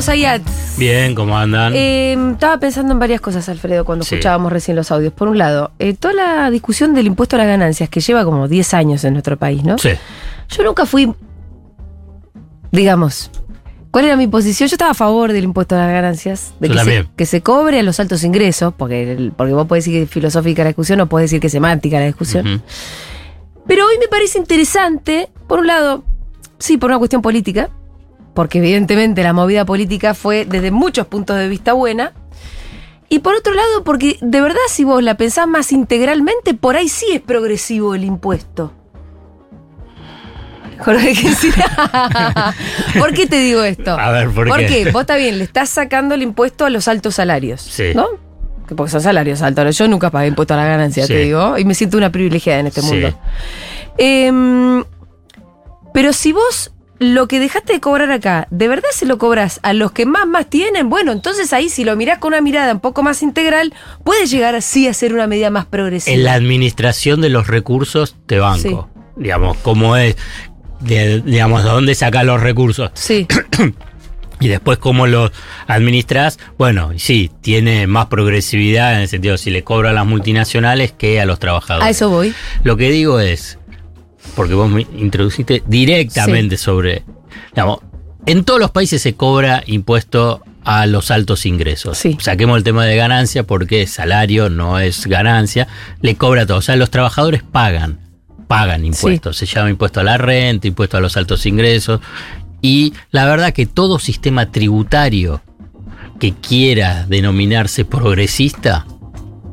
Alfredo Zayat. Bien, ¿cómo andan? Eh, estaba pensando en varias cosas, Alfredo, cuando Sí. escuchábamos recién los audios. Por un lado, eh, toda la discusión del impuesto a las ganancias, que lleva como 10 años en nuestro país, ¿no? sí. Yo nunca fui, digamos, ¿cuál era mi posición? Yo estaba a favor del impuesto a las ganancias, de que se, también. que se cobre a los altos ingresos, porque, el- porque vos podés decir que es filosófica la discusión o podés decir que es semántica la discusión. Pero hoy me parece interesante, por un lado, sí, por una cuestión política, porque evidentemente la movida política fue desde muchos puntos de vista buena. Y por otro lado, porque de verdad si vos la pensás más integralmente, por ahí sí es progresivo el impuesto. Jorge, ¿qué? ¿Por qué te digo esto? A ver, ¿por qué? Porque vos está bien, le estás sacando el impuesto a los altos salarios. Sí. ¿No? Que Porque son salarios altos. Yo nunca pagué impuesto a la ganancia, Sí. te digo. Y me siento una privilegiada en este Sí. mundo. Em, pero si vos lo que dejaste de cobrar acá, ¿de verdad se lo cobras a los que más más tienen? Bueno, entonces ahí si lo mirás con una mirada un poco más integral, puede llegar así a ser una medida más progresiva. En la administración de los recursos te banco. Digamos, cómo es, de- digamos, de dónde sacas los recursos Sí, y después cómo los administras. Bueno, sí, tiene más progresividad en el sentido si le cobra a las multinacionales que a los trabajadores. a eso voy. Lo que digo es, porque vos me introduciste directamente sobre, digamos, en todos los países se cobra impuesto a los altos ingresos. Sí. Saquemos el tema de ganancia porque salario no es ganancia, le cobra todo. O sea, los trabajadores pagan, pagan impuestos. Se llama impuesto a la renta, impuesto a los altos ingresos. Y la verdad que todo sistema tributario que quiera denominarse progresista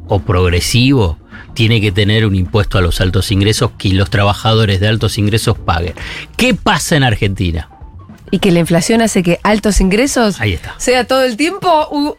o progresivo tiene que tener un impuesto a los altos ingresos que los trabajadores de altos ingresos paguen. ¿Qué pasa en Argentina? Y que la inflación hace que altos ingresos Ahí está. sea todo el tiempo una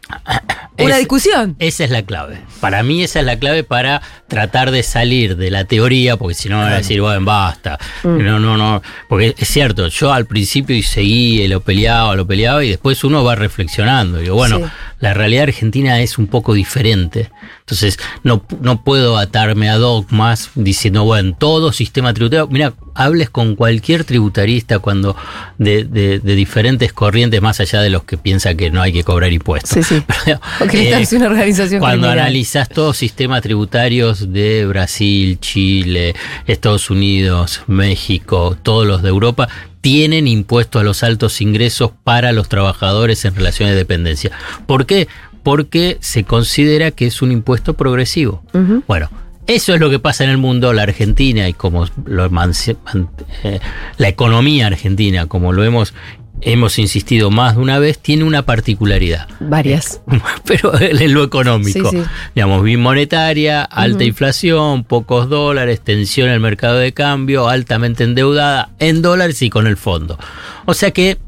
Es- discusión. Esa es la clave. Para mí esa es la clave para tratar de salir de la teoría, porque si no van a decir, bueno, basta. Mm. No, no, no. Porque es cierto, yo al principio y seguí, lo peleaba, lo peleaba, y después uno va reflexionando. Digo, bueno, Sí. la realidad argentina es un poco diferente. Entonces, no, no puedo atarme a dogmas diciendo, bueno, todo sistema tributario. Mira, hables con cualquier tributarista cuando de, de- de diferentes corrientes, más allá de los que piensan que no hay que cobrar impuestos. Sí, sí. Pero, eh, es una organización cuando criminal. analizas todos sistemas tributarios de Brasil, Chile, Estados Unidos, México, todos los de Europa, tienen impuesto a los altos ingresos para los trabajadores en relación de dependencia. ¿Por qué? Porque se considera que es un impuesto progresivo. Bueno, eso es lo que pasa en el mundo, la Argentina y como lo eh, la economía argentina, como lo hemos hemos insistido más de una vez, tiene una particularidad. Varias. Pero en lo económico. Sí, sí. Digamos, bimonetaria, alta inflación, pocos dólares, tensión en el mercado de cambio, altamente endeudada en dólares y con el fondo. O sea que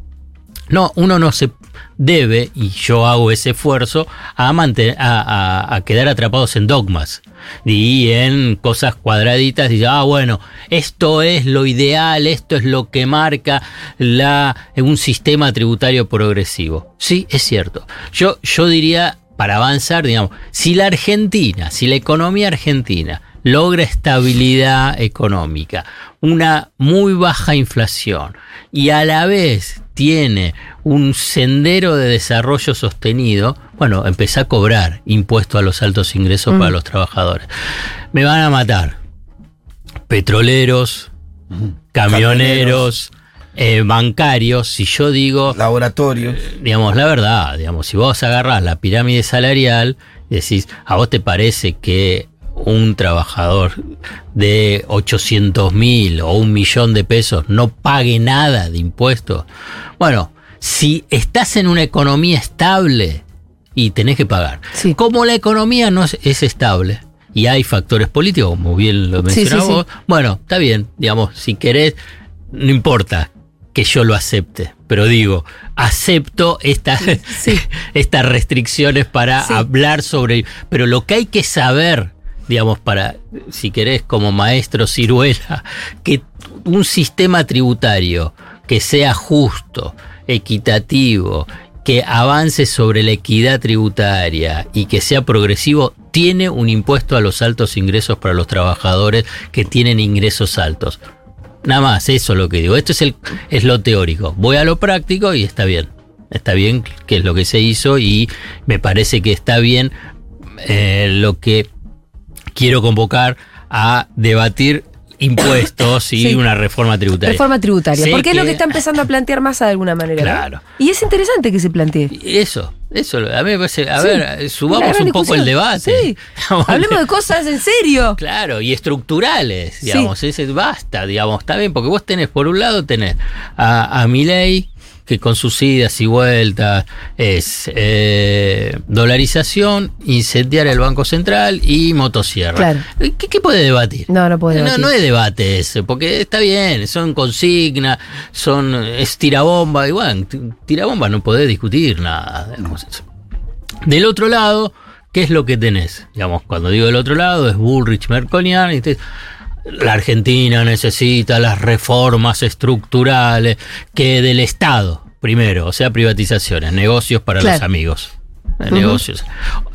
no, uno no se debe, y yo hago ese esfuerzo, a, mantener, a, quedar atrapados en dogmas y en cosas cuadraditas. Y ah, bueno, esto es lo ideal, esto es lo que marca un sistema tributario progresivo. Sí, es cierto. Yo, yo diría, para avanzar, digamos, si la Argentina, si la economía argentina logra estabilidad económica, una muy baja inflación y a la vez tiene un sendero de desarrollo sostenido, bueno, empezá a cobrar impuestos a los altos ingresos para los trabajadores. Me van a matar petroleros, camioneros, eh, bancarios, si yo digo laboratorios. digamos, la verdad, digamos, si vos agarrás la pirámide salarial y decís, ¿a vos te parece que un trabajador de 800 mil o un millón de pesos no pague nada de impuestos? Bueno, si estás en una economía estable y tenés que pagar. Sí. Como la economía no es, es estable y hay factores políticos, como bien lo sí, mencionabas sí. vos, bueno, está bien, digamos, si querés, no importa que yo lo acepte, pero digo, acepto estas, restricciones para hablar sobre... Pero lo que hay que saber, digamos, para, si querés, como maestro ciruela, que un sistema tributario que sea justo, equitativo, que avance sobre la equidad tributaria y que sea progresivo, tiene un impuesto a los altos ingresos para los trabajadores que tienen ingresos altos. Nada más, eso es lo que digo. Esto es, el, es lo teórico. Voy a lo práctico y está bien. está bien que es lo que se hizo y me parece que está bien eh, lo que quiero convocar a debatir impuestos y Sí. una reforma tributaria. Reforma tributaria. Sé porque es lo que- está empezando a plantear Massa de alguna manera. Claro. Y es interesante que se plantee. Eso, eso, a mí me parece, a Sí. ver, subamos un poco el debate. Sí. Hablemos de cosas en serio. Claro, y estructurales, digamos, ese basta, digamos, está bien, porque vos tenés, por un lado, tenés a, a Milei, que con sus idas y vueltas es eh, dolarización, incendiar el Banco Central y motosierra. Claro. ¿Qué, qué puede debatir? No, no puede No, debatir. no es debate ese, porque está bien, son consignas, son, es tirabomba, y bueno, tirabomba no podés discutir nada. Del otro lado, ¿qué es lo que tenés? Digamos, cuando digo del otro lado, es Bullrich, Merconian, y te- la Argentina necesita las reformas estructurales que del Estado, primero, o sea, privatizaciones, negocios para Claro. los amigos. eh, Negocios.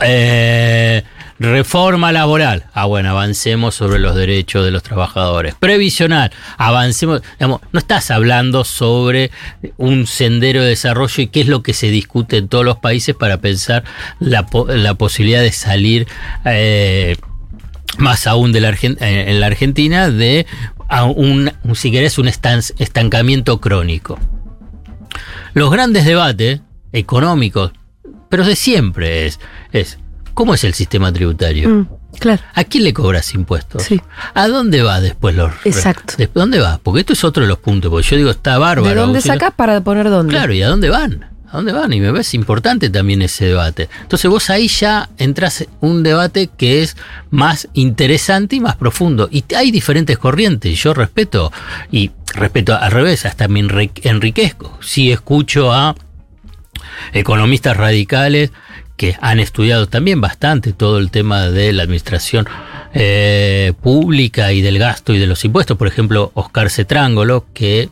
Eh, reforma laboral. Ah, bueno, avancemos sobre los derechos de los trabajadores. Previsional. Avancemos. Digamos, no estás hablando sobre un sendero de desarrollo y qué es lo que se discute en todos los países para pensar la posibilidad de salir. eh, más aún de la Argen- eh, en la Argentina, de a un, si querés, un estan- estancamiento crónico. Los grandes debates económicos, pero de siempre es, es ¿cómo es el sistema tributario? Mm, claro. ¿A quién le cobras impuestos? Sí. ¿A dónde va después los... Exacto. ¿De dónde va? Porque esto es otro de los puntos, porque yo digo, está bárbaro. ¿De dónde sacás para poner dónde? Claro, ¿y a dónde van? ¿A dónde van? Y me parece importante también ese debate. Entonces vos ahí ya entras en un debate que es más interesante y más profundo. Y hay diferentes corrientes, yo respeto, y respeto al revés, hasta me enri- enriquezco. Si escucho a economistas radicales que han estudiado también bastante todo el tema de la administración eh, pública y del gasto y de los impuestos. Por ejemplo, Oscar Cetrángolo, que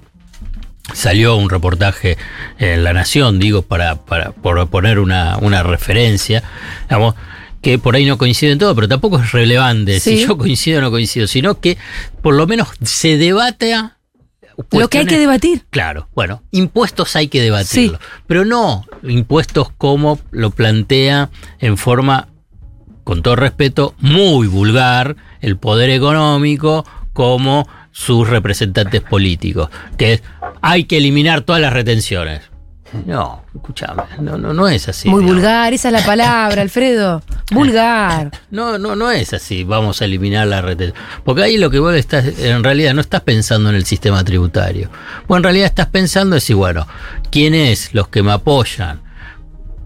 salió un reportaje en La Nación, digo, para, para por poner una, una referencia, digamos, que por ahí no coincide en todo, pero tampoco es relevante Sí. si yo coincido o no coincido, sino que por lo menos se debate Lo que hay que debatir. Claro, bueno, impuestos hay que debatirlo, pero no impuestos como lo plantea en forma, con todo respeto, muy vulgar el poder económico como sus representantes políticos, que es hay que eliminar todas las retenciones. No, escúchame, no, no, no es así. Muy vulgar, esa es la palabra, Alfredo. Vulgar. No, no, no es así, vamos a eliminar la retención. Porque ahí lo que vos estás, en realidad no estás pensando en el sistema tributario. Vos en realidad estás pensando en decir, bueno, ¿quiénes los que me apoyan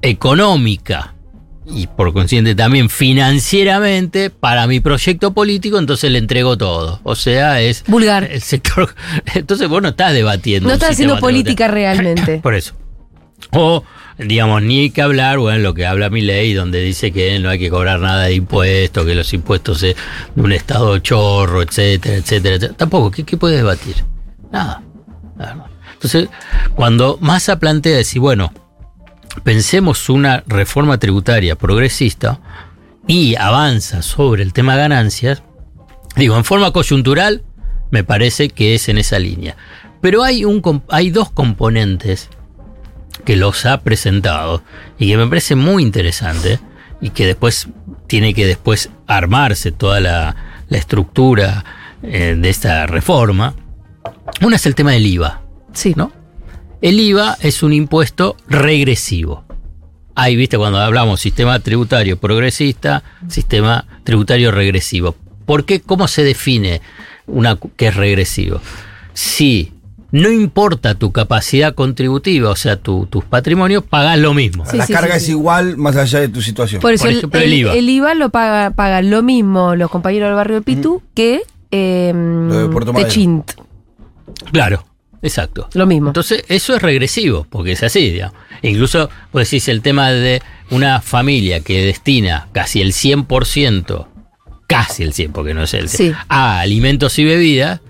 económica y por consiguiente también financieramente para mi proyecto político? Entonces le entrego todo. O sea, es Vulgar. el sector. Entonces vos no estás debatiendo. No estás haciendo política realmente. Por eso. O, digamos, ni hay que hablar, bueno, lo que habla mi ley, donde dice que no hay que cobrar nada de impuestos, que los impuestos es de un estado chorro, etcétera, etcétera, etcétera. Tampoco, ¿qué, qué puedes debatir? Nada. Entonces, cuando Massa plantea decir, bueno, pensemos una reforma tributaria progresista y avanza sobre el tema ganancias, digo, en forma coyuntural, me parece que es en esa línea. Pero hay, un, hay dos componentes que los ha presentado y que me parece muy interesante y que después tiene que después armarse toda la, la estructura eh, de esta reforma. Una es el tema del IVA. Sí. ¿no? El IVA es un impuesto regresivo. Ahí, viste, cuando hablamos sistema tributario progresista, sistema tributario regresivo. ¿Por qué? ¿Cómo se define una que es regresivo? Si no importa tu capacidad contributiva, o sea, tu- tus patrimonios, pagas lo mismo. Sí, la sí, carga sí, es sí. igual más allá de tu situación. Por eso Por ejemplo, el- el IVA. el IVA lo paga, pagan lo mismo los compañeros del barrio del Pitu que eh, de Puerto. Techint. Claro, exacto. Lo mismo. Entonces, eso es regresivo, porque es así, digamos. E incluso, pues decís, el tema de una familia que destina casi el 100%, casi el 100%, porque no es el 100%, Sí. a alimentos y bebidas,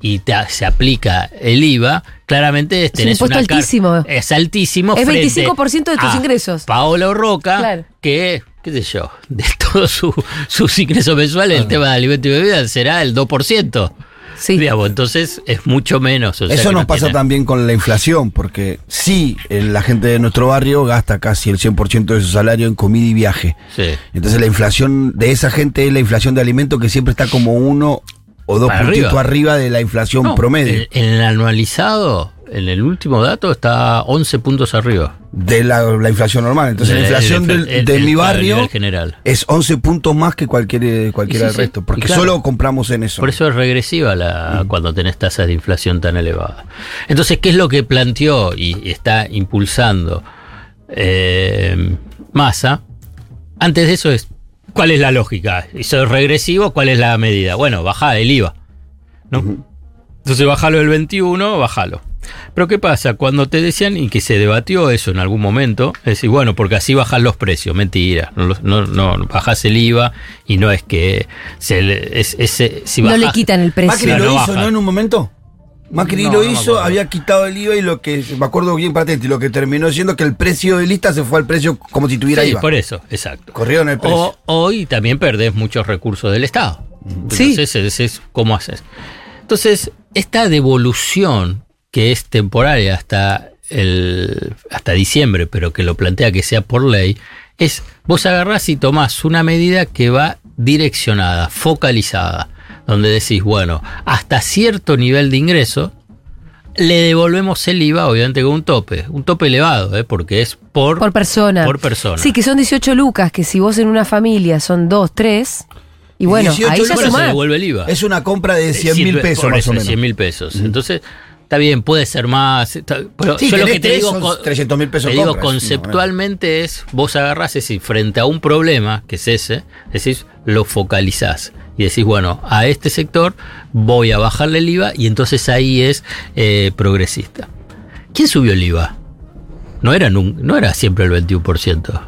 y te- se aplica el IVA, claramente un tenés impuesto una altísimo. Es altísimo. Es frente 25% de tus ingresos. Paola Roca, Claro. que, qué sé yo, de todos su- sus ingresos mensuales, Ah. el tema de alimentos y bebidas será el 2%. Sí. Digamos, entonces es mucho menos. o sea Eso nos no pasa tiene- también con la inflación, porque sí, eh, la gente de nuestro barrio gasta casi el 100% de su salario en comida y viaje. Sí. Entonces la inflación de esa gente es la inflación de alimentos que siempre está como uno o dos puntitos arriba. arriba. de la inflación No, promedio. En, el anualizado, en el último dato, está 11 puntos arriba. de la, la inflación normal. Entonces De- la inflación el- del- el- de mi barrio general. es 11 puntos más que cualquier, cualquiera sí, del resto, porque claro. solo compramos en eso. Por eso es regresiva la, cuando tenés tasas de inflación tan elevadas. Entonces, ¿qué es lo que planteó y está impulsando eh, Massa? Antes de eso es, ¿cuál es la lógica? Eso es regresivo, ¿cuál es la medida? Bueno, baja el IVA. ¿no? Entonces, bájalo del 21, bájalo. Pero ¿qué pasa? Cuando te decían, y que se debatió eso en algún momento, es decir, bueno, porque así bajan los precios, mentira, no, no, no bajás el IVA y no es que se le- es, ese- si No le quitan el Macri precio. Claro, lo no hizo, baja. ¿no? En un momento. Macri No, lo no hizo, había quitado el IVA y lo que me acuerdo bien patente, y lo que terminó siendo que el precio de lista se fue al precio como si tuviera Sí, IVA. por eso, exacto. Corrieron el precio. O, hoy también perdés muchos recursos del Estado. Sí. Entonces, es, es cómo haces. Entonces, esta devolución que es temporaria hasta, el, hasta diciembre, pero que lo plantea que sea por ley, es vos agarrás y tomás una medida que va direccionada, focalizada, donde decís, bueno, hasta cierto nivel de ingreso, le devolvemos el IVA, obviamente con un tope, un tope elevado, ¿eh? porque es por, Por persona. Por persona. Sí, que son 18 lucas, que si vos en una familia son 2, 3. Y bueno, 18 ahí ya se devuelve el IVA. Es una compra de 100 mil Cien- pesos más o menos. 100 mil pesos. Entonces, está bien, puede ser más. está- pero Sí, yo lo que te digo, son co- 300.000 pesos te digo compras, conceptualmente es, vos agarrás ese, frente a un problema, que es ese, decís, lo focalizás. Y decís, bueno, a este sector voy a bajarle el IVA y entonces ahí es eh, progresista. ¿Quién subió el IVA? No era, no era siempre el 21%.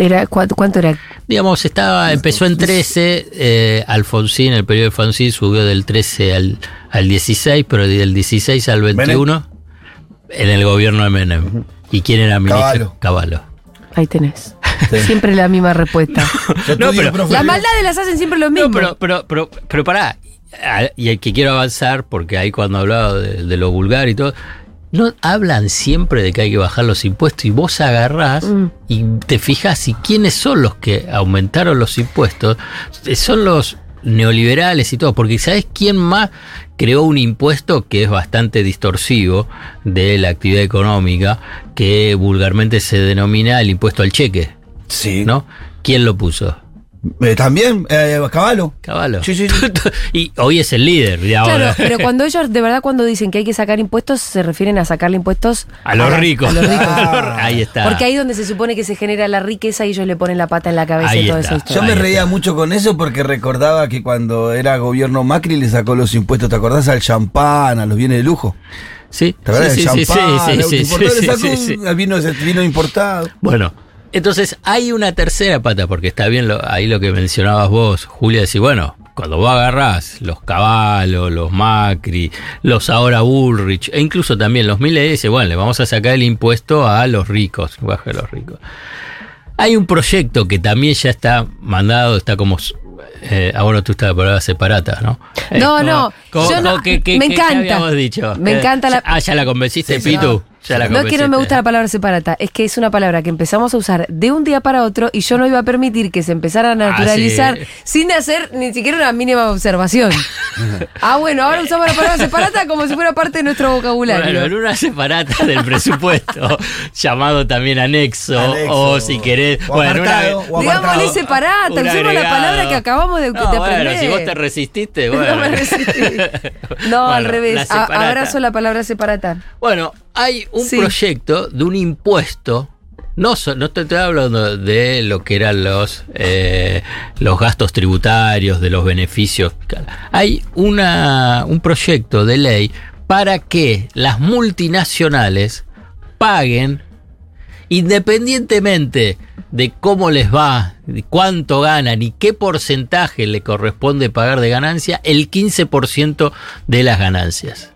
Era, ¿cuánto, cuánto era? Digamos, estaba, empezó en 13, eh, Alfonsín, el periodo de Alfonsín subió del 13 al, al 16, pero del 16 al 21 en el gobierno de Menem. ¿Y quién era ministro? Caballo. Caballo. Ahí tenés. Sí. Siempre la misma respuesta. No, pero-. Las maldades las hacen siempre lo mismo. No, pero, pero, pero, pero pará. Y el que quiero avanzar, porque ahí cuando hablaba de, de lo vulgar y todo, no hablan siempre de que hay que bajar los impuestos y vos agarrás Mm. y te fijas y quiénes son los que aumentaron los impuestos. Eh, Son los neoliberales y todo, porque ¿sabes quién más creó un impuesto que es bastante distorsivo de la actividad económica, que vulgarmente se denomina el impuesto al cheque? Sí. ¿No? ¿Quién lo puso? Eh, También, eh, Caballo. Caballo. Sí, sí, sí. y hoy es el líder de ahora. Claro, pero cuando ellos, de verdad, cuando dicen que hay que sacar impuestos, se refieren a sacarle impuestos A los ricos. a los ricos. Ah. ahí está. Porque ahí es donde se supone que se genera la riqueza y ellos le ponen la pata en la cabeza Ahí y toda está. esa Yo me Ahí reía está. mucho con eso porque recordaba que cuando era gobierno Macri le sacó los impuestos, ¿te acordás? Al champán, a los bienes de lujo. Sí, ¿Te acordás? sí, sí, sí, champán, sí, vino importado. Bueno, entonces hay una tercera pata, porque está bien lo- ahí lo que mencionabas vos, Julia, decir, bueno, cuando vos agarrás los Caballos, los Macri, los ahora Bullrich, e incluso también los Milei, dice, bueno, le vamos a sacar el impuesto a los ricos, baja a los ricos. Hay un proyecto que también ya está mandado, está como... Eh, ah, bueno, tú estás la palabra separata, ¿no? Eh, No, ¿cómo- no, yo no- qué- qué- me qué- encanta. dicho? Me Eh, encanta la- Ah, ya la convenciste, sí, Pitu. No. Ya la No es que no me gusta la palabra separata, es que es una palabra que empezamos a usar de un día para otro y yo no iba a permitir que se empezara a naturalizar sí. sin hacer ni siquiera una mínima observación. ah, bueno, ahora usamos la palabra separata como si fuera parte de nuestro vocabulario. Bueno, en una separata del presupuesto, llamado también anexo, Anexo. o si querés. O bueno, apartado, una, o Digámosle separata, un usemos la palabra que acabamos de, No, de bueno, aprender. si vos te resististe, bueno. No me resistí. No, al revés. la abrazo la palabra separata. Bueno, hay un Sí. proyecto de un impuesto. No, no estoy hablando de lo que eran los, eh, los gastos tributarios, de los beneficios. Hay una, un proyecto de ley para que las multinacionales paguen, independientemente de cómo les va, de cuánto ganan y qué porcentaje le corresponde pagar de ganancia, el 15% de las ganancias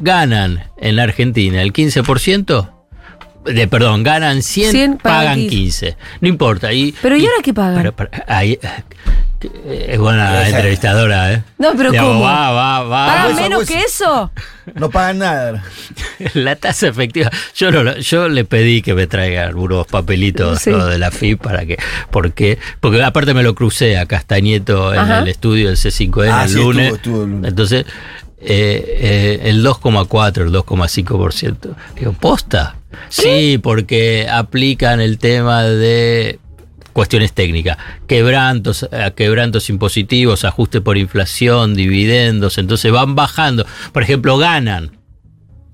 ganan en la Argentina el 15%, de, perdón, ganan 100, 100, pagan pagan 15. 15. No importa. Y, Pero ¿y ahora qué pagan? pero- pero, ahí, Es buena Esa- entrevistadora, ¿eh? No, pero Digamos, ¿cómo? Va, va, va. ¿Pagan hueso, menos hueso. que eso? No pagan nada. La tasa efectiva. Yo no, lo- yo le pedí que me traiga algunos papelitos de la FIP para que. Porque, porque aparte me lo crucé a Castañeto en Ajá. el estudio del C5N Ah, el sí, lunes. estuvo- estuvo el lunes. Entonces, eh, eh, el 2,4, el 2,5%. Digo, ¿posta? Sí, porque aplican el tema de cuestiones técnicas, quebrantos, eh, quebrantos impositivos, ajuste por inflación, dividendos, entonces van bajando. Por ejemplo, ganan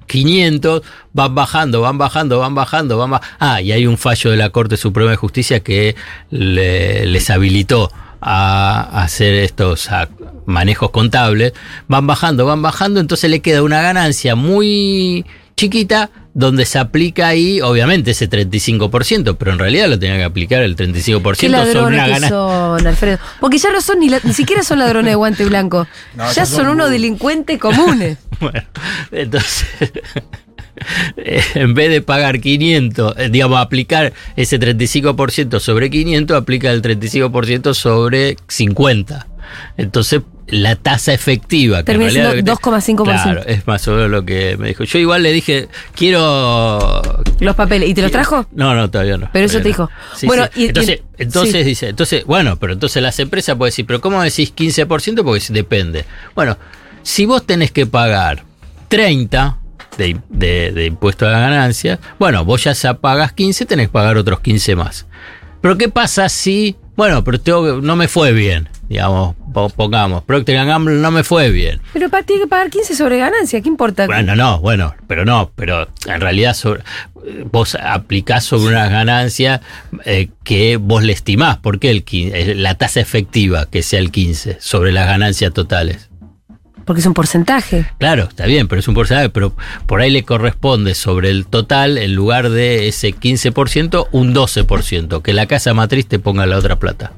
500, van bajando, van bajando, van bajando, van bajando. Ah, y hay un fallo de la Corte Suprema de Justicia que le- les habilitó a hacer estos a, manejos contables. Van bajando, van bajando, entonces le queda una ganancia muy chiquita donde se aplica ahí, obviamente, ese 35%, pero en realidad lo tenía que aplicar el 35% ¿Qué sobre ladrones una que ganancia. son, Alfredo? Porque ya no son ni, la- ni siquiera son ladrones de guante blanco. No, ya son, son unos muy- delincuentes comunes. Bueno, entonces, en vez de pagar 500, eh, digamos, aplicar ese 35% sobre 500, aplica el 35% sobre 50. Entonces, la tasa efectiva. Termina siendo lo que te- 2,5%. Claro, es más o menos lo que me dijo. Yo igual le dije, quiero... Los papeles. ¿Y te los trajo? No, no, todavía no. Pero eso te no. dijo. Sí, Bueno, sí. y- y- entonces, entonces sí. dice, entonces, bueno, pero entonces las empresas pueden decir, pero ¿cómo decís 15%? Porque depende. Bueno, si vos tenés que pagar 30 de, de, de impuesto a la ganancia, bueno, vos ya pagas 15, tenés que pagar otros 15 más. Pero ¿qué pasa si, bueno, pero tengo no me fue bien, digamos, po- pongamos, Procter Gamble no me fue bien. Pero tiene que pagar 15 sobre ganancia. ¿Qué importa? Bueno, no, bueno, pero no, pero en realidad sobre- vos aplicás sobre una ganancia eh, que vos le estimás, porque el, eh, la tasa efectiva que sea el 15 sobre las ganancias totales. Porque es un porcentaje. Claro, está bien, pero es un porcentaje, pero por ahí le corresponde sobre el total, en lugar de ese 15%, un 12%, que la casa matriz te ponga la otra plata.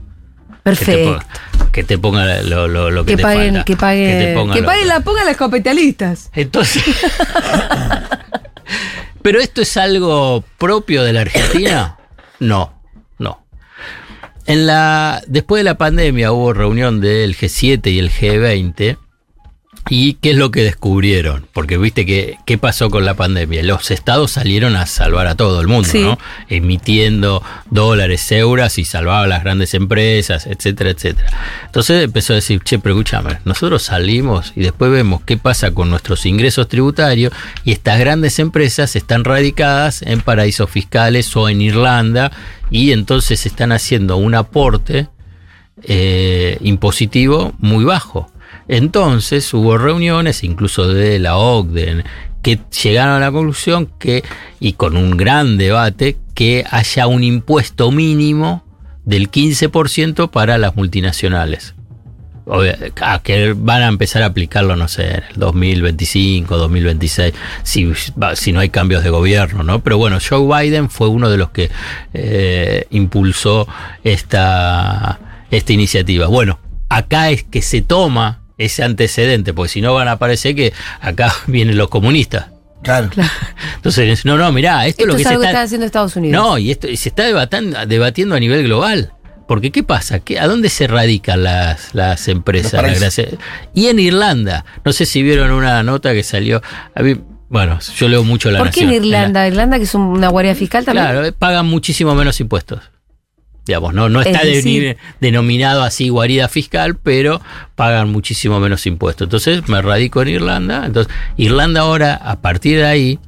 Que te Perfecto. ponga, que te ponga lo, lo- lo que, Que te paguen, falta. que paguen, te ponga que paguen la pongan los capitalistas. Entonces. ¿Pero esto es algo propio de la Argentina? No, no. En la, después de la pandemia hubo reunión del G7 y el G20. ¿Y qué es lo que descubrieron? Porque viste que qué pasó con la pandemia. Los estados salieron a salvar a todo el mundo, Sí. ¿no? Emitiendo dólares, euros y salvaba a las grandes empresas, etcétera, etcétera. Entonces empezó a decir, che, pero escúchame, nosotros salimos y después vemos qué pasa con nuestros ingresos tributarios y estas grandes empresas están radicadas en paraísos fiscales o en Irlanda y entonces están haciendo un aporte eh, impositivo muy bajo. Entonces hubo reuniones, incluso de la OCDE, que llegaron a la conclusión que, y con un gran debate, que haya un impuesto mínimo del 15% para las multinacionales. Ah, que van a empezar a aplicarlo, no sé, en el 2025, 2026, si, si no hay cambios de gobierno, ¿no? Pero bueno, Joe Biden fue uno de los que eh, impulsó esta, esta iniciativa. Bueno, acá es que se toma ese antecedente, porque si no van a parecer que acá vienen los comunistas. Claro. Entonces, no, no, mirá, esto, Esto es lo que es se algo que está... está haciendo Estados Unidos. No, y esto y se está debatan- debatiendo a nivel global. Porque ¿qué pasa? ¿Qué, ¿A dónde se radican las, las empresas? Y en Irlanda. No sé si vieron una nota que salió. A mí, bueno, yo leo mucho la ¿Por qué en. Irlanda? Irlanda, que es un- una guardia fiscal también. Claro, pagan muchísimo menos impuestos. Digamos, no, no Es está de- denominado así guarida fiscal, pero pagan muchísimo menos impuestos. Entonces me radico en Irlanda. Entonces, Irlanda ahora, a partir de ahí,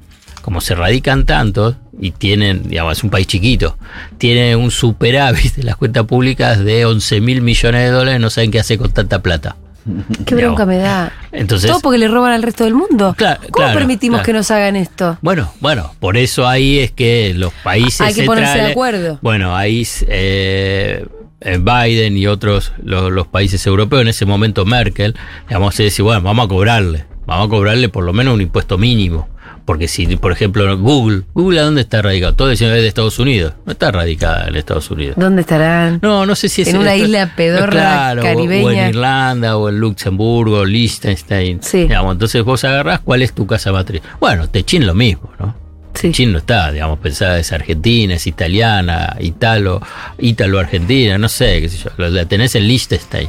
como se radican tantos y tienen, digamos, es un país chiquito, tiene un superávit de las cuentas públicas de 11 mil millones de dólares, no saben qué hacer con tanta plata. Qué bronca me da. Entonces, Todo porque le roban al resto del mundo. Claro, ¿Cómo claro, permitimos claro. que nos hagan esto? Bueno, bueno, por eso ahí es que los países Hay que ponerse de acuerdo. Bueno, ahí eh, Biden y otros lo- los, países europeos, en ese momento Merkel, digamos, se decía, bueno, vamos a cobrarle, vamos a cobrarle por lo menos un impuesto mínimo. Porque si, por ejemplo, Google, Google ¿a dónde está radicado? Todo decían es de Estados Unidos. No está radicada en Estados Unidos. ¿Dónde estarán? No, no sé si es En una esto- isla pedorra claro, o- O, caribeña. en Irlanda, o en Luxemburgo, Liechtenstein. Sí. Digamos, entonces vos agarrás cuál es tu casa matriz. Bueno, Techín lo mismo, ¿no? Sí. Techin no está, digamos, pensada es argentina, es italiana, italo, ítalo-argentina, no sé, qué sé yo. La tenés en Liechtenstein,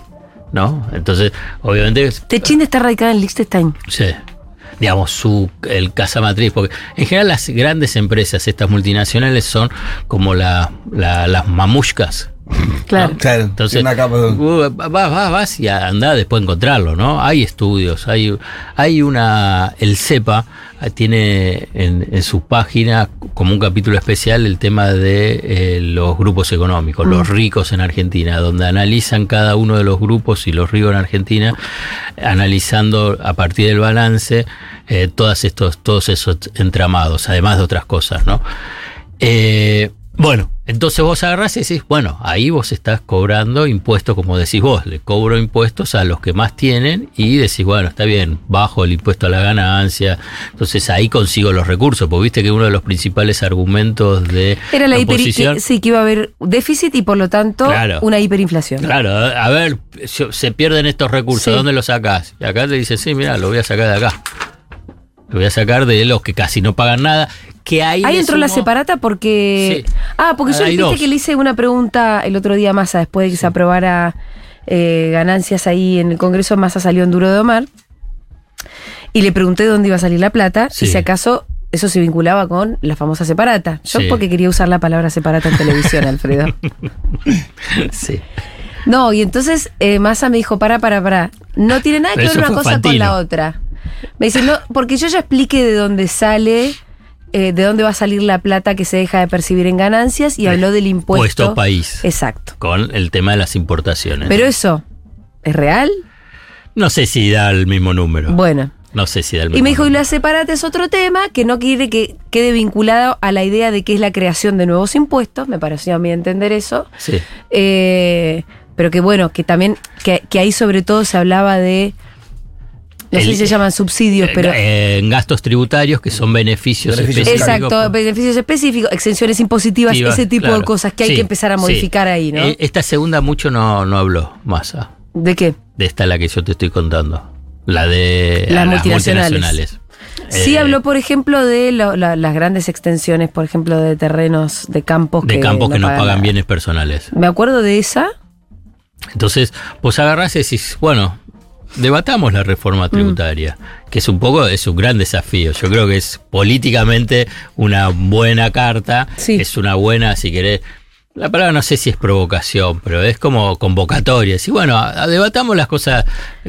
¿no? Entonces, obviamente, Techin está radicada en Liechtenstein. sí, digamos, su, el casa matriz, porque en general las grandes empresas, estas multinacionales, son como la, la- las mamushkas. Claro. Claro, Entonces, una capa- uh, vas, vas, vas y andá después a encontrarlo, ¿no? Hay estudios, hay, hay una. El CEPA eh, tiene en, en su página como un capítulo especial el tema de eh, los grupos económicos, los ricos en Argentina, donde analizan cada uno de los grupos y los ricos en Argentina, analizando a partir del balance eh, todas estos, todos esos entramados, además de otras cosas, ¿no? Eh, bueno, entonces vos agarrás y decís, bueno, ahí vos estás cobrando impuestos, como decís vos, le cobro impuestos a los que más tienen y decís, bueno, está bien, bajo el impuesto a la ganancia, entonces ahí consigo los recursos, porque viste que uno de los principales argumentos de Era la oposición... que- sí, que iba a haber déficit y por lo tanto Claro. una hiperinflación. Claro, a ver, se pierden estos recursos, Sí. ¿dónde los sacás? Y acá te dice, sí, mira, lo voy a sacar de acá. Lo voy a sacar de los que casi no pagan nada. Que ahí, Ahí entró la separata porque. Sí. Ah, porque yo viste que le hice una pregunta el otro día a Massa después de que se aprobara eh, ganancias ahí en el Congreso. Massa salió en Duro de Omar. Y le pregunté dónde iba a salir la plata Sí. y si acaso eso se vinculaba con la famosa separata. Yo porque quería usar la palabra separata en televisión, Alfredo. Sí. No, y entonces eh, Massa me dijo, para, para, para. No tiene nada que ver una cosa con la otra. Me dice, no, porque yo ya expliqué de dónde sale, eh, de dónde va a salir la plata que se deja de percibir en ganancias y habló del impuesto. Puesto país. Exacto. Con el tema de las importaciones. Pero eso, ¿es real? no sé si da el mismo número. Bueno. no sé si da el mismo Y me dijo, y la separata es otro tema que no quiere que quede vinculado a la idea de que es la creación de nuevos impuestos. Me pareció a mí entender eso. Sí. Eh, pero que bueno, que también, que, que ahí sobre todo se hablaba de, no sé si se llaman subsidios, Eh, pero... eh, en gastos tributarios que son beneficios, Beneficios específicos. Exacto, beneficios específicos, exenciones impositivas, Activas, ese tipo claro. de cosas que hay Sí, que empezar a sí. modificar ahí, ¿no? Eh, Esta segunda mucho no, no habló, Massa. ¿De qué? De esta la que yo te estoy contando. La de Las a multinacionales. Sí Eh, habló, por ejemplo, de lo- la- las grandes extensiones, por ejemplo, de terrenos, de campos de campos que no pagan bienes personales. Me acuerdo de esa. Entonces, vos agarrás y decís, bueno, debatamos la reforma Mm. tributaria, que es un poco, es un gran desafío. Yo creo que es políticamente una buena carta, Sí. es una buena, si querés, la palabra no sé si es provocación, pero es como convocatoria. Y bueno, a- a- debatamos las cosas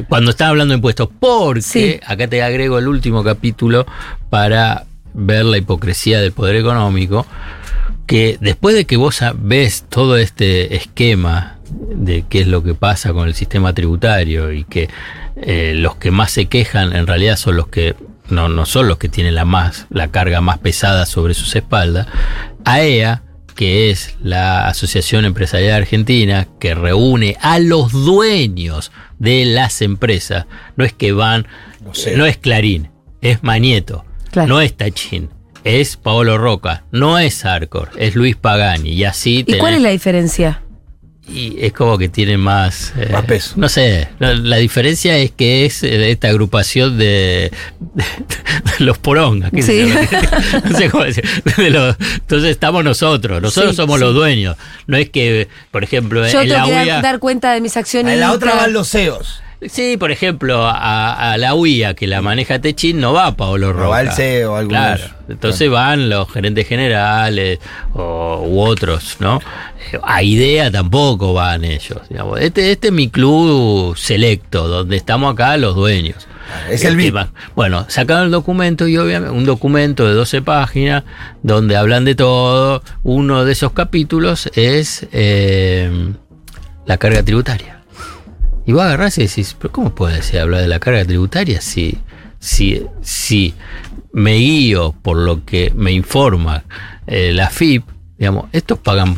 cuando están hablando de impuestos, porque Sí. acá te agrego el último capítulo para ver la hipocresía del poder económico que después de que vos ves todo este esquema de qué es lo que pasa con el sistema tributario y que eh, los que más se quejan en realidad son los que no, no son los que tienen la más la carga más pesada sobre sus espaldas, AEA que es la Asociación Empresarial Argentina que reúne a los dueños de las empresas, no es que van, No sé. no es Clarín, es Manieto, Claro. no es Tachín, es Paolo Roca, no es Arcor, es Luis Pagani. Y así ¿Y cuál es la diferencia? Y es como que tiene más... eh, Más peso. No sé, la, la diferencia es que es eh, esta agrupación de, de los porongas. qué Sí. yo, no sé cómo decir, de los- entonces estamos nosotros, nosotros Sí, somos sí. los dueños. No es que, por ejemplo, Yo en tengo la que dar, UIA... dar cuenta de mis acciones. En la otra van los CEOs. Sí, por ejemplo, a, a la UIA que la maneja Techín no va Paolo Roca. va el CEO, algunos. Claro. Entonces van los gerentes generales o, u otros, ¿no? A IDEA tampoco van ellos. digamos. Este, este es mi club selecto, donde estamos acá los dueños. Es el que VIP. va- Bueno, sacaron el documento y obviamente un documento de 12 páginas donde hablan de todo. Uno de esos capítulos es eh, la carga tributaria. Y vos agarrás y decís, pero ¿cómo puede ser hablar de la carga tributaria si, si, si me guío por lo que me informa eh, la FIP? Digamos, estos pagan,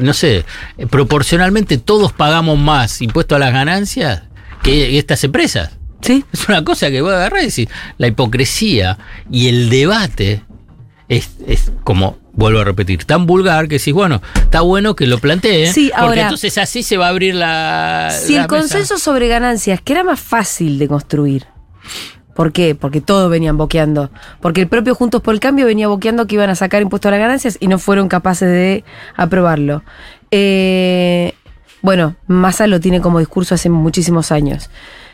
no sé, proporcionalmente todos pagamos más impuesto a las ganancias que estas empresas. Sí. Es una cosa que voy a agarrar y decir, la hipocresía y el debate es, es como, vuelvo a repetir, tan vulgar que decís, bueno, está bueno que lo plantee, Sí, porque ahora- entonces así se va a abrir la... Si la el mesa. consenso sobre ganancias, que era más fácil de construir, ¿Por qué? Porque todos venían boqueando. Porque el propio Juntos por el Cambio venía boqueando que iban a sacar impuestos a las ganancias y no fueron capaces de aprobarlo. Eh, bueno, Massa lo tiene como discurso hace muchísimos años.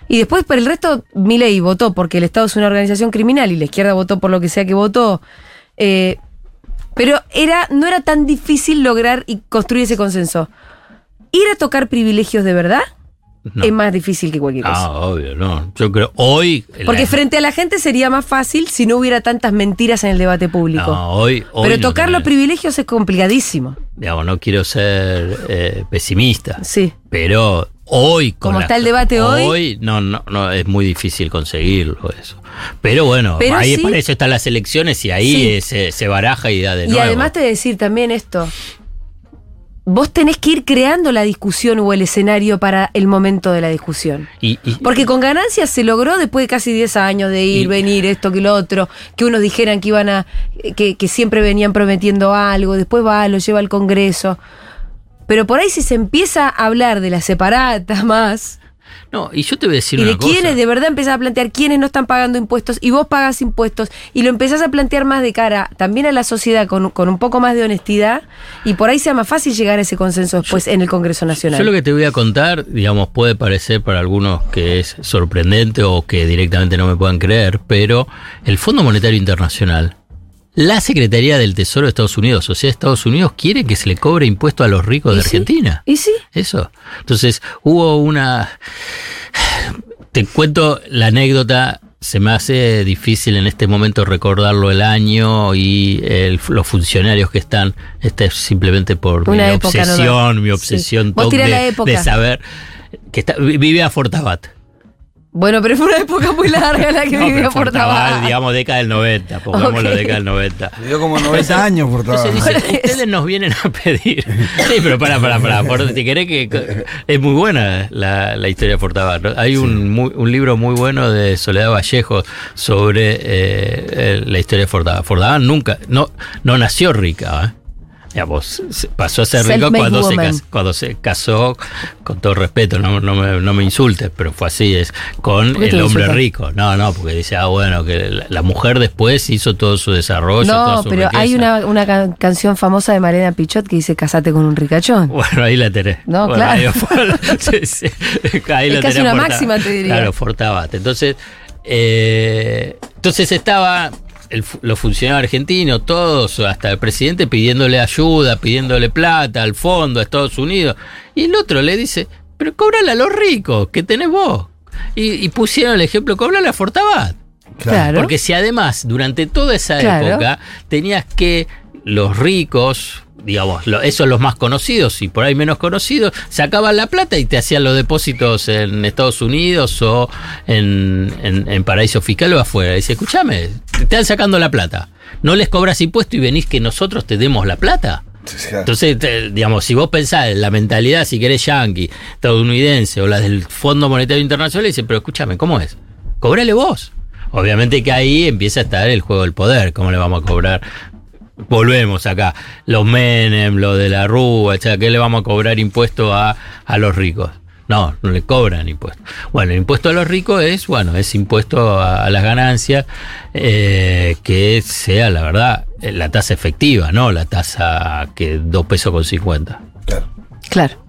Y después, por el resto, Milei votó porque el Estado es una organización criminal y la izquierda votó por lo que sea que votó. Eh, pero era, no era tan difícil lograr y construir ese consenso. Ir a tocar privilegios de verdad No. es más difícil que cualquier cosa. Ah, obvio, no. Yo creo, hoy... Porque la- frente a la gente sería más fácil si no hubiera tantas mentiras en el debate público. No, hoy, hoy Pero no tocar los privilegios es complicadísimo. Digamos, no quiero ser eh, pesimista, Sí. pero hoy... con Como la- está el debate hoy. Hoy no, no, no, es muy difícil conseguirlo eso. Pero bueno, Pero ahí sí. para eso están las elecciones y ahí Sí. se, se baraja y da de y nuevo. además te voy a decir también esto. Vos tenés que ir creando la discusión o el escenario para el momento de la discusión. Y- y- Porque con ganancias se logró después de casi 10 años de ir, Y- venir, esto que lo otro, que unos dijeran que iban a, que, que siempre venían prometiendo algo, después va, lo lleva al Congreso. Pero por ahí si se empieza a hablar de la separata más, no, y yo te voy a decir y una de cosa. quiénes de verdad empezás a plantear quiénes no están pagando impuestos y vos pagas impuestos y lo empezás a plantear más de cara también a la sociedad con, con un poco más de honestidad y por ahí sea más fácil llegar a ese consenso después en el Congreso Nacional. Yo lo que te voy a contar, digamos, puede parecer para algunos que es sorprendente o que directamente no me puedan creer, pero el Fondo Monetario Internacional, la Secretaría del Tesoro de Estados Unidos, o sea, Estados Unidos quiere que se le cobre impuesto a los ricos ¿Y de sí? Argentina. ¿Y sí? Eso. Entonces, hubo una... Te cuento la anécdota. Se me hace difícil en este momento recordarlo el año y el- los funcionarios que están. Esta es simplemente por Una mi época obsesión, mi obsesión tirá de, la época. de saber que está, vive a Fortabat. Bueno, pero fue una época muy larga la que No, vivía pero Fortabat. digamos década del 90, pongámoslo Ok. década del 90. Vivió como 90 años por trabajo. Entonces dice, ustedes nos vienen a pedir. Sí, pero para, para, para. Por, ¿te querés que es muy buena la, la historia de Fortabat. ¿no? Hay un, muy- un libro muy bueno de Soledad Vallejo sobre eh, eh, la historia de Fortabat. Fortabat nunca, no, no nació rica. ¿eh? Digamos, se- pasó a ser rico cuando se, woman. cas- cuando se casó, con todo respeto, no, no, me, no me insultes, pero fue así, es con ¿Por qué te el hombre rico. No, no, porque dice, ah, bueno, que la, la mujer después hizo todo su desarrollo. toda No, su pero hay una, una can- canción famosa de Mariana Pichot que dice casate con un ricachón. Bueno, ahí la tenés. No, Bueno, claro. ahí sí, sí. Ahí Es la casi tenés una máxima, te diría. Claro, Fortabat. Entonces, eh, entonces estaba el los funcionarios argentinos, todos, hasta el presidente pidiéndole ayuda, pidiéndole plata al fondo, a Estados Unidos. Y el otro le dice, pero cóbrale a los ricos, que tenés vos. Y, y pusieron el ejemplo, cóbrale a Fortabat. Claro. Porque si además durante toda esa Claro. época tenías que los ricos, digamos, lo- esos los más conocidos y por ahí menos conocidos, sacaban la plata y te hacían los depósitos en Estados Unidos o en, en, en paraísos fiscales o afuera. dice, escúchame, te están sacando la plata. No les cobras impuesto y venís que nosotros te demos la plata. Entonces, digamos, si vos pensás en la mentalidad, si querés yanqui, estadounidense o la del Fondo Monetario Internacional, dice, pero escúchame, ¿cómo es? Cobrale vos. Obviamente que ahí empieza a estar el juego del poder, ¿cómo le vamos a cobrar? Volvemos acá, los Menem, lo de la Rúa, etcétera, ¿qué le vamos a cobrar impuesto a, a los ricos? No, no le cobran impuesto. Bueno, el impuesto a los ricos es, bueno, es impuesto a, a las ganancias eh, que sea, la verdad, eh, la tasa efectiva, ¿no? La tasa que dos pesos con 50. Claro. Claro.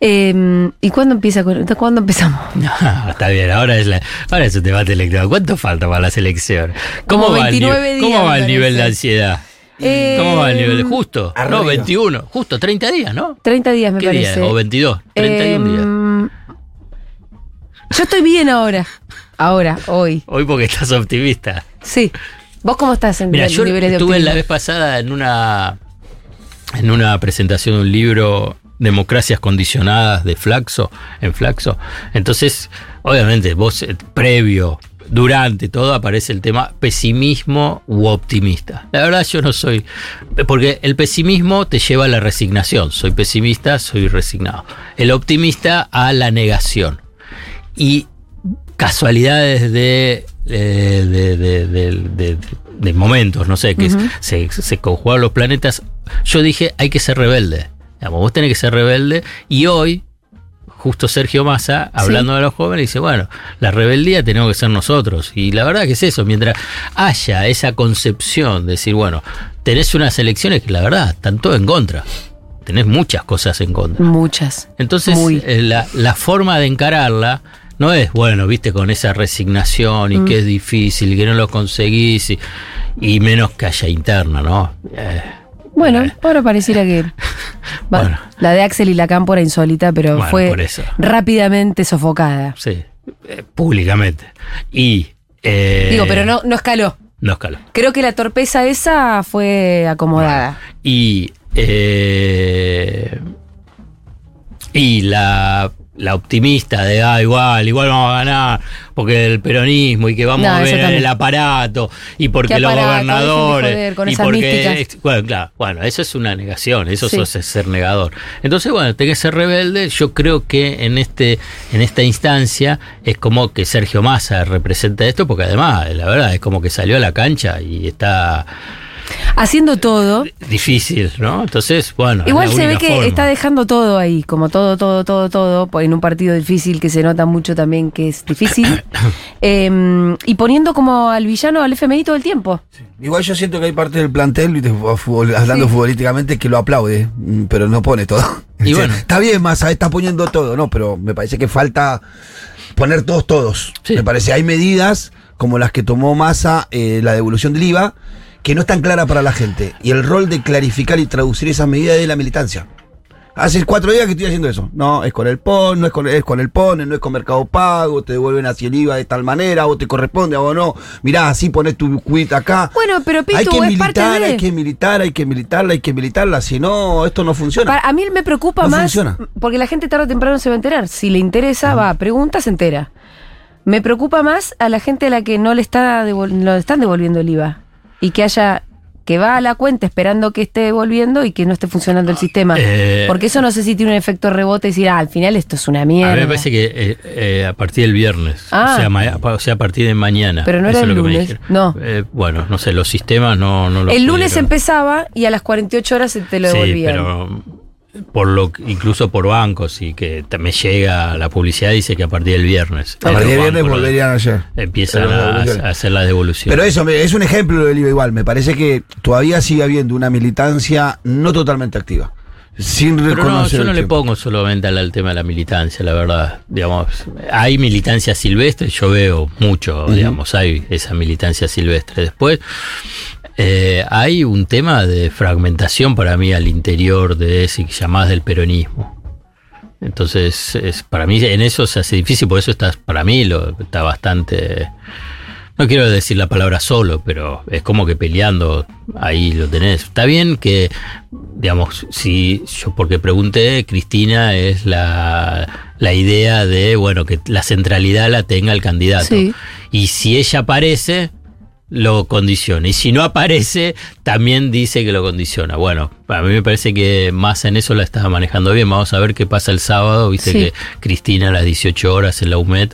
Eh, ¿Y cuándo empieza con, cuándo empezamos? No, está bien, ahora es, la, ahora es un debate electoral. ¿Cuánto falta para las elecciones? ¿Cómo, Como va, el, 29 nivel, días, ¿cómo va el nivel de ansiedad? Eh, ¿Cómo va el nivel? Justo, no, arriba. 21, justo, 30 días, ¿no? 30 días me ¿Qué parece. día? O 22, 31 días. Em, Yo estoy bien ahora. Ahora, hoy. Hoy porque estás optimista. Sí. ¿Vos cómo estás en Mira, yo niveles de estuve optimismo? la vez pasada en una en una presentación de un libro Democracias condicionadas de Flaxo, en Flaxo. Entonces, obviamente, vos eh, previo, durante todo aparece el tema pesimismo u optimista. La verdad yo no soy porque el pesimismo te lleva a la resignación. Soy pesimista, soy resignado. El optimista a la negación. Y casualidades de, eh, de, de- de- momentos, no sé, que se, se conjugaron los planetas. Yo dije, hay que ser rebelde. Digamos, vos tenés que ser rebelde. Y hoy, justo Sergio Massa, hablando de los jóvenes, dice, bueno, la rebeldía tenemos que ser nosotros. Y la verdad que es eso, mientras haya esa concepción de decir, bueno, tenés unas elecciones que la verdad están todo en contra. Tenés muchas cosas en contra. Muchas. Entonces, eh, la, la forma de encararla no es, bueno, viste, con esa resignación y Mm. que es difícil, que no lo conseguís y, y menos que haya interna, ¿no? Eh, Bueno, ahora pareciera que. va, Bueno. La de Axel y la Campo era insólita, pero Bueno, fue rápidamente sofocada. sí, eh, públicamente. Y. eh, Digo, pero no, no escaló. No escaló. Creo que la torpeza esa fue acomodada. Y. eh, y la, la optimista de, ah, igual, igual vamos a ganar, porque el peronismo y que vamos No, a ver el aparato y porque ¿Qué los gobernadores. joder con y esas porque. místicas. Bueno, claro, bueno, eso es una negación, eso Sí. es ser negador. Entonces, bueno, tenés que ser rebelde. Yo creo que en este en esta instancia es como que Sergio Massa representa esto, porque además, la verdad, es como que salió a la cancha y está Haciendo todo. difícil, ¿no? Entonces, bueno. Igual se ve que forma. está dejando todo ahí, como todo, todo, todo, todo, en un partido difícil que se nota mucho también que es difícil. Eh, y poniendo como al villano al FMI todo el tiempo. Igual yo siento que hay parte del plantel, hablando Sí. futbolísticamente, que lo aplaude, mm, pero no pone todo. Y bueno. Está bien, Massa, está poniendo todo, no, pero me parece que falta poner todos, todos. Sí. Me parece, hay medidas como las que tomó Massa, eh, la devolución del IVA, que no están claras para la gente. Y el rol de clarificar y traducir esas medidas es de la militancia. Hace cuatro días que estoy haciendo eso. No, es con el PON, no es con, es con el PON, no es con Mercado Pago, te devuelven así el IVA de tal manera, o te corresponde, o no. Mirá, así pones tu quit acá. Bueno, pero Pitu, hay que es militar, parte de- hay que militar, hay que militarla, hay que militarla, si no, esto no funciona. Para- a mí me preocupa No más funciona. porque la gente tarde o temprano se va a enterar. Si le interesa, va, pregunta, se entera. Me preocupa más a la gente a la que no le está no le están devolviendo el IVA y que haya que va a la cuenta esperando que esté devolviendo y que no esté funcionando el sistema. Eh, Porque eso no sé si tiene un efecto rebote y decir, ah, al final esto es una A mierda. mí me parece que eh, eh, a partir del viernes, Ah. o, sea, ma- o sea, a partir de mañana. Pero no eso era el lunes, no. Eh, bueno, no sé, los sistemas no, no lo el lunes empezaba y a las 48 horas se te lo Sí, devolvían. pero por lo incluso por bancos y que me llega la publicidad dice que a partir del viernes. A partir de los viernes volverían ayer. Empiezan a, a hacer la devolución. Pero eso es un ejemplo del IVA igual. Me parece que todavía sigue habiendo una militancia no totalmente activa. Sin Pero no, reconocer. yo no le tiempo. pongo solamente al, al tema de la militancia, la verdad. Digamos, hay militancia silvestre, yo veo mucho, digamos, hay esa militancia silvestre. Después, eh, hay un tema de fragmentación para mí al interior de ese que llamás del peronismo. Entonces, es, para mí en eso se hace difícil, por eso está, para mí lo, está bastante... No quiero decir la palabra solo, pero es como que peleando ahí lo tenés. Está bien que, digamos, si yo porque pregunté, Cristina es la, la idea de, bueno, que la centralidad la tenga el candidato. Sí. Y si ella aparece, lo condiciona. Y si no aparece, también dice que lo condiciona. Bueno, a mí me parece que más en eso la estaba manejando bien. Vamos a ver qué pasa el sábado. Viste Sí. que Cristina a las 18 horas en la UMED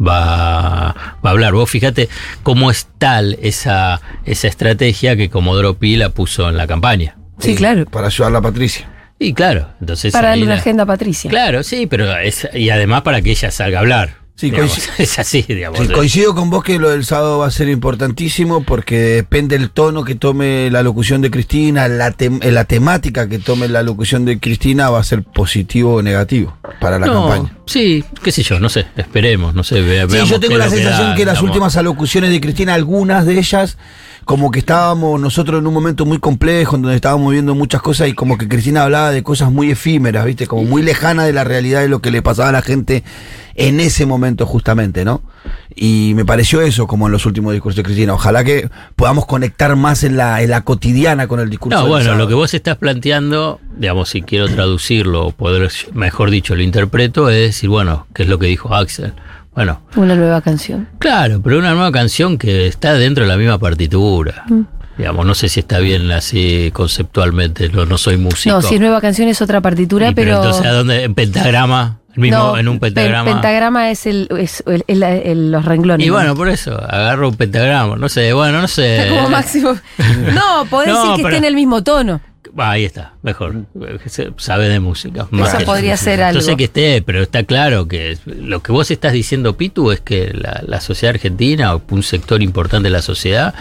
va, va a hablar. Vos fíjate cómo es tal esa, esa estrategia que Comodoro Pi la puso en la campaña. Sí, claro. Para ayudar a Patricia. Y claro, entonces... Para darle una la- agenda a Patricia. Claro, sí, pero es, y además para que ella salga a hablar. Sí, digamos. coinci- es así, digamos. Sí, coincido con vos que lo del sábado va a ser importantísimo porque depende el tono que tome la locución de Cristina, la, tem- eh, la temática que tome la locución de Cristina va a ser positivo o negativo para la no, campaña. Sí, qué sé yo, no sé, esperemos, no sé. vea- Sí, yo tengo la sensación da, que las digamos. últimas alocuciones de Cristina, algunas de ellas, como que estábamos nosotros en un momento muy complejo, en donde estábamos viendo muchas cosas y como que Cristina hablaba de cosas muy efímeras, ¿viste? Como muy lejanas de la realidad de lo que le pasaba a la gente en ese momento justamente, ¿no? Y me pareció eso como en los últimos discursos de Cristina. Ojalá que podamos conectar más en la, en la cotidiana con el discurso. No, bueno, sábado. lo que vos estás planteando, digamos, si quiero traducirlo, o poder, mejor dicho, lo interpreto, es decir, bueno, ¿qué es lo que dijo Axel? Bueno, Una nueva canción. claro, pero una nueva canción que está dentro de la misma partitura. Mm. Digamos, no sé si está bien así conceptualmente, no, no soy músico. No, si es nueva canción es otra partitura, Y, pero. entonces, ¿a dónde? ¿En pentagrama? ¿El mismo, No, ¿En un pen- pentagrama? pentagrama es, el, es el- el- el- los renglones. Y ¿no? bueno, por eso, agarro un pentagrama, no sé, bueno, no sé. Como máximo. No, podés No, decir que pero- esté en el mismo tono. Ah, ahí está, mejor. Se- Sabe de música. Eso podría ser algo. Yo sé que esté, pero está claro que lo que vos estás diciendo, Pitu, es que la, la sociedad argentina, o un sector importante de la sociedad,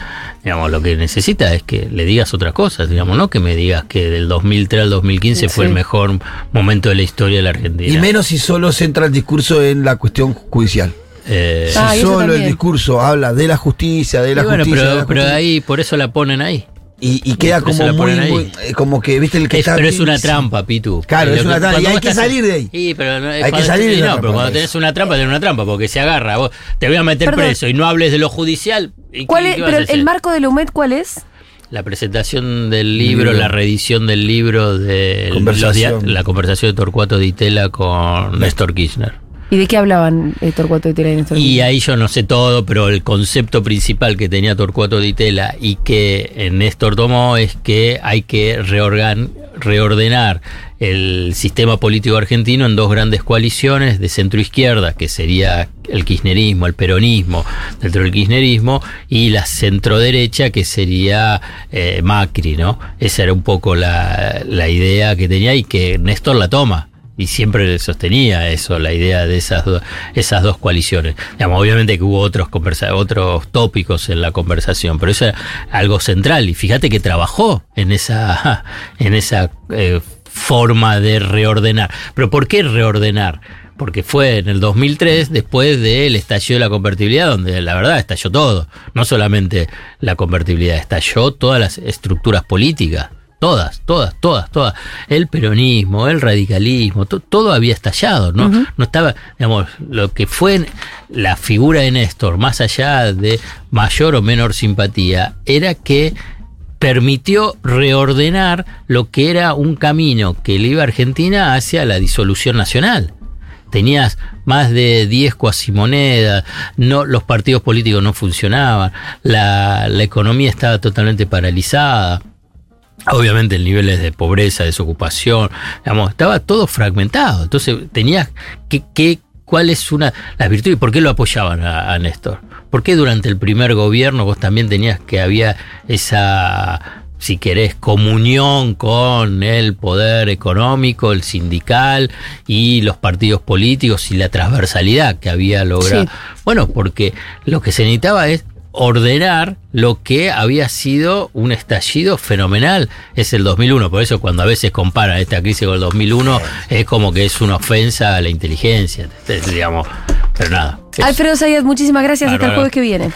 digamos, lo que necesita es que le digas otras cosas, digamos, no que me digas que del 2003 al 2015 fue Sí. el mejor momento de la historia de la Argentina. Y menos si solo centra el discurso en la cuestión judicial. Eh, Si Ah, solo el discurso habla de la justicia, de la bueno, justicia. de pero, la pero justicia, ahí, por eso la ponen ahí. Y, y queda como muy, ponen ahí. muy, eh, como que, viste, el que Es- está. pero es una trampa, Pitu. Claro, es una trampa, y hay que salir de ahí. Sí, pero no, Hay que salir de no, trampa, pero cuando parece. tenés una trampa, tenés una trampa, porque se agarra. Vos te voy a meter Perdón. preso y no hables de lo judicial. ¿y ¿Cuál qué- es, qué pero el marco de la UMED, ¿cuál es? La presentación del libro, Libro. la reedición del libro de Conversación. los la conversación de Torcuato Di Tella con Néstor Kirchner. ¿Y de qué hablaban eh, Torcuato y Tela y Néstor Y ahí yo no sé todo, pero el concepto principal que tenía Torcuato Di Tella y que Néstor tomó es que hay que reorgan- reordenar el sistema político argentino en dos grandes coaliciones de centro izquierda, que sería el kirchnerismo, el peronismo dentro del kirchnerismo, y la centro derecha, que sería eh, Macri, ¿no? Esa era un poco la, la idea que tenía y que Néstor la toma y siempre sostenía eso, la idea de esas, esas dos coaliciones. Digamos, obviamente que hubo otros, conversa otros tópicos en la conversación, pero eso era algo central. Y fíjate que trabajó en esa, en esa eh, forma de reordenar. Pero ¿por qué reordenar? Porque fue en el 2003, después del estallido de la convertibilidad, donde la verdad estalló todo. No solamente la convertibilidad, estalló todas las estructuras políticas. Todas, todas, todas, todas. El peronismo, el radicalismo, to- todo había estallado, ¿no? No estaba, digamos, lo que fue la figura de Néstor, más allá de mayor o menor simpatía, era que permitió reordenar lo que era un camino que le iba a Argentina hacia la disolución nacional. Tenías más de 10 cuasimonedas, no, los partidos políticos no funcionaban, la, la economía estaba totalmente paralizada. Obviamente el nivel de pobreza, desocupación, digamos, estaba todo fragmentado. Entonces tenías que, que cuál es una las virtudes y por qué lo apoyaban a, a Néstor. ¿Por qué durante el primer gobierno vos también tenías que había esa, si querés, comunión con el poder económico, el sindical y los partidos políticos y la transversalidad que había logrado? Sí. Bueno, porque lo que se necesitaba es ordenar lo que había sido un estallido fenomenal es el 2001 por eso cuando a veces comparan esta crisis con el 2001 es como que es una ofensa a la inteligencia digamos pero nada eso. Alfredo Sayas, muchísimas gracias. Hasta el jueves que viene.